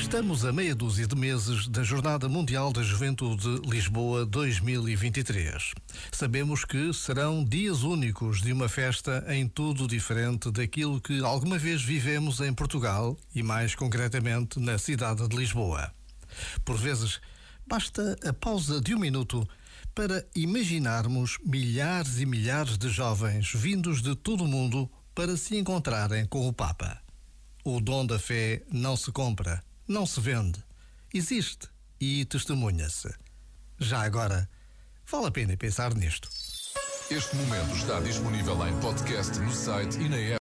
Estamos a meia dúzia de meses da Jornada Mundial da Juventude Lisboa 2023. Sabemos que serão dias únicos de uma festa em tudo diferente daquilo que alguma vez vivemos em Portugal e, mais concretamente, na cidade de Lisboa. Por vezes, basta a pausa de um minuto para imaginarmos milhares e milhares de jovens vindos de todo o mundo para se encontrarem com o Papa. O dom da fé não se compra não se vende, existe e testemunha-se. Já agora, vale a pena pensar nisto. Este momento está disponível em podcast no site e na app.